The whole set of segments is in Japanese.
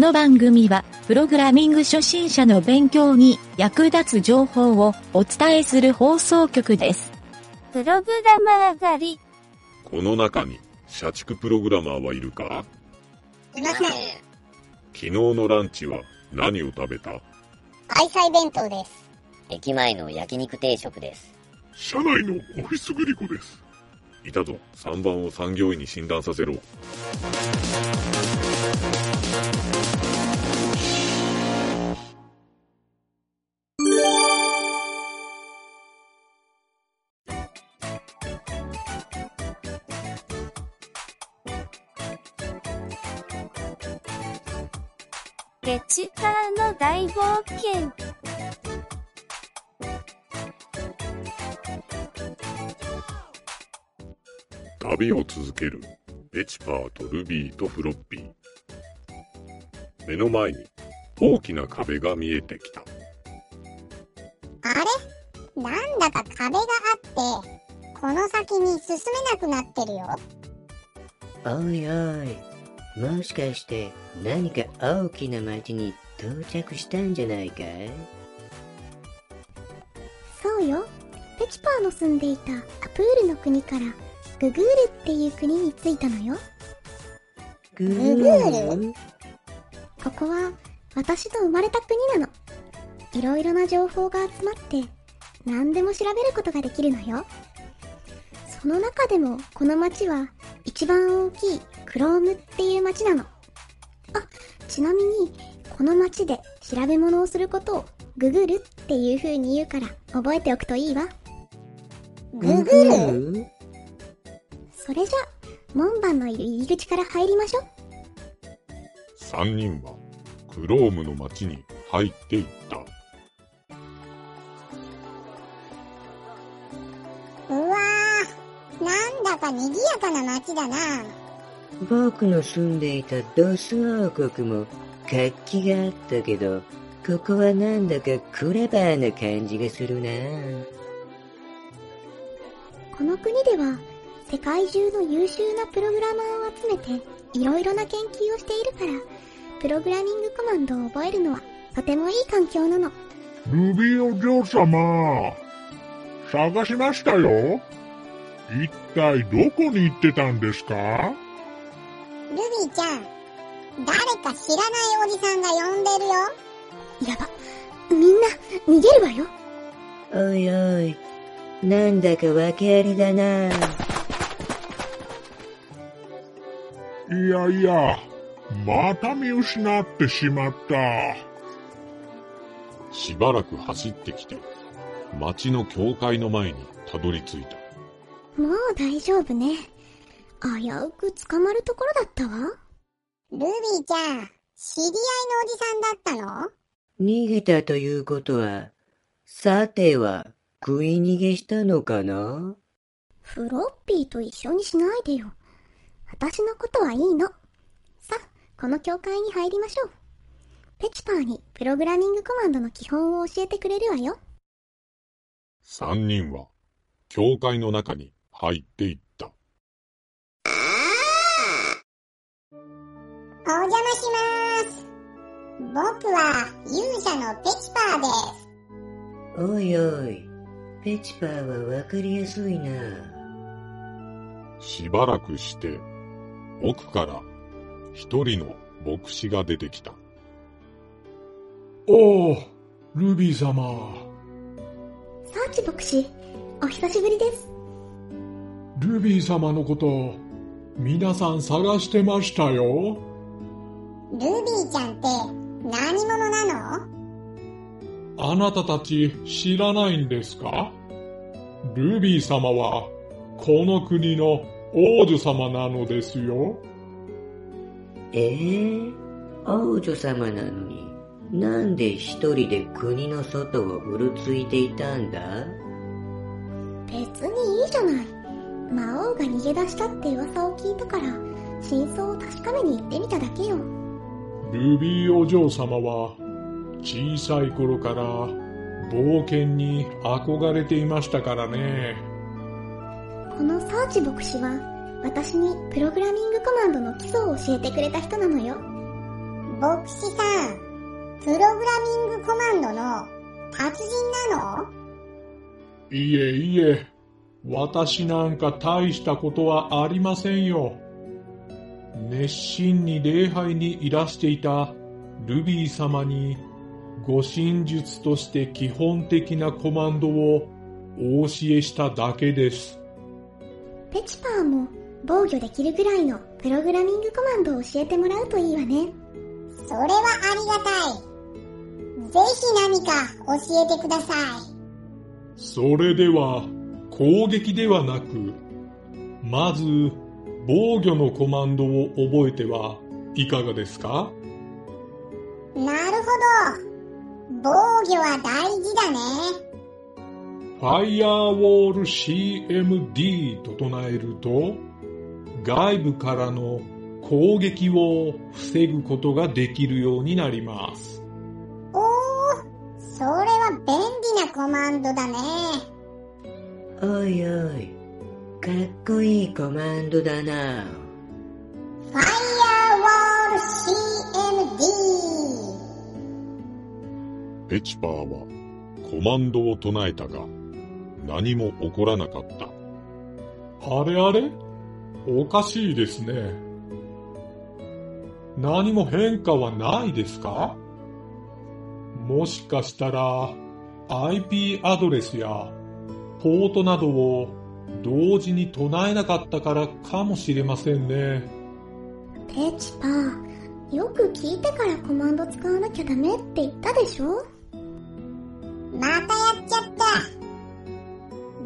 この番組は、プログラミング初心者の勉強に役立つ情報をお伝えする放送局です。プログラマー狩り。この中に社畜プログラマーはいるか？いません。昨日のランチは何を食べた？愛妻弁当です。駅前の焼肉定食です。社内のオフィスグリコです。いたぞ、3番を産業医に診断させろ。ゲチカーの大冒険。旅を続けるペチパーとルビーとフロッピー目の前に大きな壁が見えてきたあれ？なんだか壁があって、この先に進めなくなってるよ。おいおい、もしかして何か大きな町に到着したんじゃないか？いそうよ。ペチパーの住んでいたアプールの国からググールっていう国に着いたのよ。ググール？ここは私の生まれた国なの。いろいろな情報が集まって何でも調べることができるのよ。その中でもこの町は一番大きいクロームっていう町なの。あ、ちなみにこの町で調べ物をすることをググるっていう風に言うから覚えておくといいわ。ググる？ルそれじゃ、門番のいる入り口から入りましょ。3人はクロームの町に入っていったうわー、なんだか賑やかな街だな。僕の住んでいたドス王国も活気があったけど、ここはなんだかクレバーな感じがするな。この国では、世界中の優秀なプログラマーを集めて、いろいろな研究をしているから、プログラミングコマンドを覚えるのは、とてもいい環境なの。ルビーお嬢様、探しましたよ。一体どこに行ってたんですか？ルビーちゃん、誰か知らないおじさんが呼んでるよ。やば。みんな、逃げるわよ。おいおい、なんだか訳ありだな。いやいや、また見失ってしまった。しばらく走ってきて町の教会の前にたどり着いたもう大丈夫ね。危うく捕まるところだったわ。ルビーちゃん、知り合いのおじさんだったの？逃げたということは、さては食い逃げしたのかな？フロッピーと一緒にしないでよ。私のことはいいの。さあ、この教会に入りましょう。ペチパーにプログラミングコマンドの基本を教えてくれるわよ。3人は教会の中に入っていったお邪魔します。僕は勇者のペチパーです。おいおい、ペチパーはわかりやすいな。しばらくして奥から一人の牧師が出てきたおお、ルビー様。サーチ牧師、お久しぶりです。ルビー様のこと、皆さん探してましたよ。ルビーちゃんって何者なの？あなたたち知らないんですか？ルビー様は、この国の王女様なのですよ。ええ王女様なのに、なんで一人で国の外をうるついていたんだ？別にいいじゃない。魔王が逃げ出したって噂を聞いたから、真相を確かめに行ってみただけよ。ルビーお嬢様は、小さい頃から冒険に憧れていましたからね。このサーチ牧師は、私にプログラミングコマンドの基礎を教えてくれた人なのよ。ル牧師さん、プログラミングコマンドの達人なの？いえいえ、私なんか大したことはありませんよ。熱心に礼拝にいらしていたルビー様に、ご神術として基本的なコマンドをお教えしただけです。ペチパーも防御できるぐらいのプログラミングコマンドを教えてもらうといいわね。それはありがたい。ぜひ何か教えてください。それでは、攻撃ではなく、まず、防御のコマンドを覚えてはいかがですか？なるほど。防御は大事だね。ファイアーウォール CMD と唱えると、外部からの攻撃を防ぐことができるようになります。おー、それは便利なコマンドだね。おいおい、かっこいいコマンドだな。ファイアーウォール CMD。ペチパーはコマンドを唱えたが、何も起こらなかった。あれあれ？おかしいですね。何も変化はないですか？もしかしたら IP アドレスやポートなどを同時に唱えなかったからかもしれませんね。ペチパー、よく聞いてからコマンド使わなきゃダメって言ったでしょ？またやっちゃった。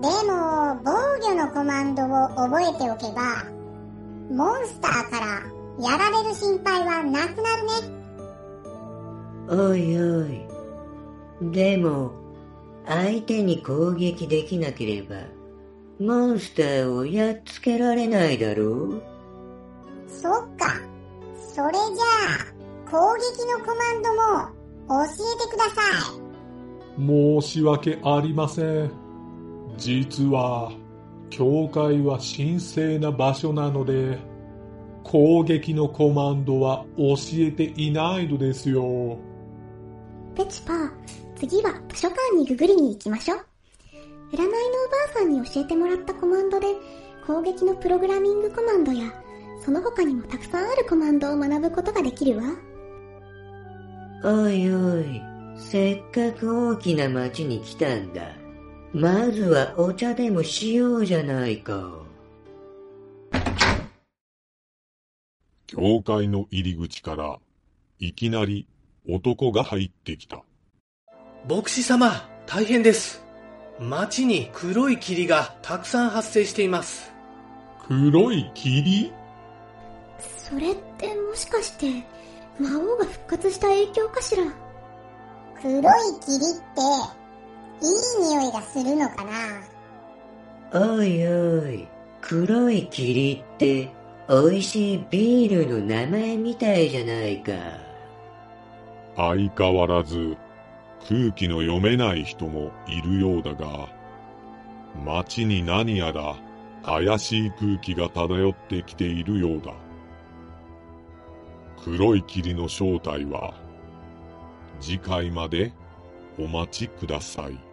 でも、防御のコマンドを覚えておけば、モンスターからやられる心配はなくなるね。おいおい。でも、相手に攻撃できなければ、モンスターをやっつけられないだろう？そっか。それじゃあ、攻撃のコマンドも教えてください。申し訳ありません。実は、教会は神聖な場所なので、攻撃のコマンドは教えていないのですよ。ペチパー、次は図書館にググりに行きましょう。占いのおばあさんに教えてもらったコマンドで、攻撃のプログラミングコマンドや、その他にもたくさんあるコマンドを学ぶことができるわ。おいおい、せっかく大きな町に来たんだ。まずはお茶でもしようじゃないか。教会の入り口から、いきなり男が入ってきた。牧師様、大変です。町に黒い霧がたくさん発生しています。黒い霧？それってもしかして、魔王が復活した影響かしら？黒い霧って、いい匂いがするのかな？おいおい、黒い霧って、美味しいビールの名前みたいじゃないか。相変わらず、空気の読めない人もいるようだが、街に何やら怪しい空気が漂ってきているようだ。黒い霧の正体は、次回までお待ちください。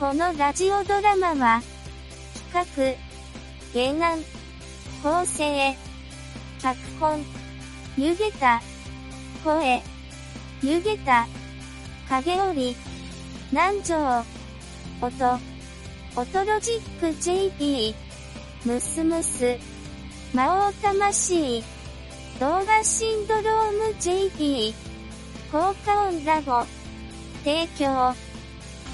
このラジオドラマは、企画、原案、構成、脚本、湯げた、声、湯げた、影織、南條、音、オトロジック JP、ムスムス、魔王魂、動画シンドローム JP、効果音ラボ、提供、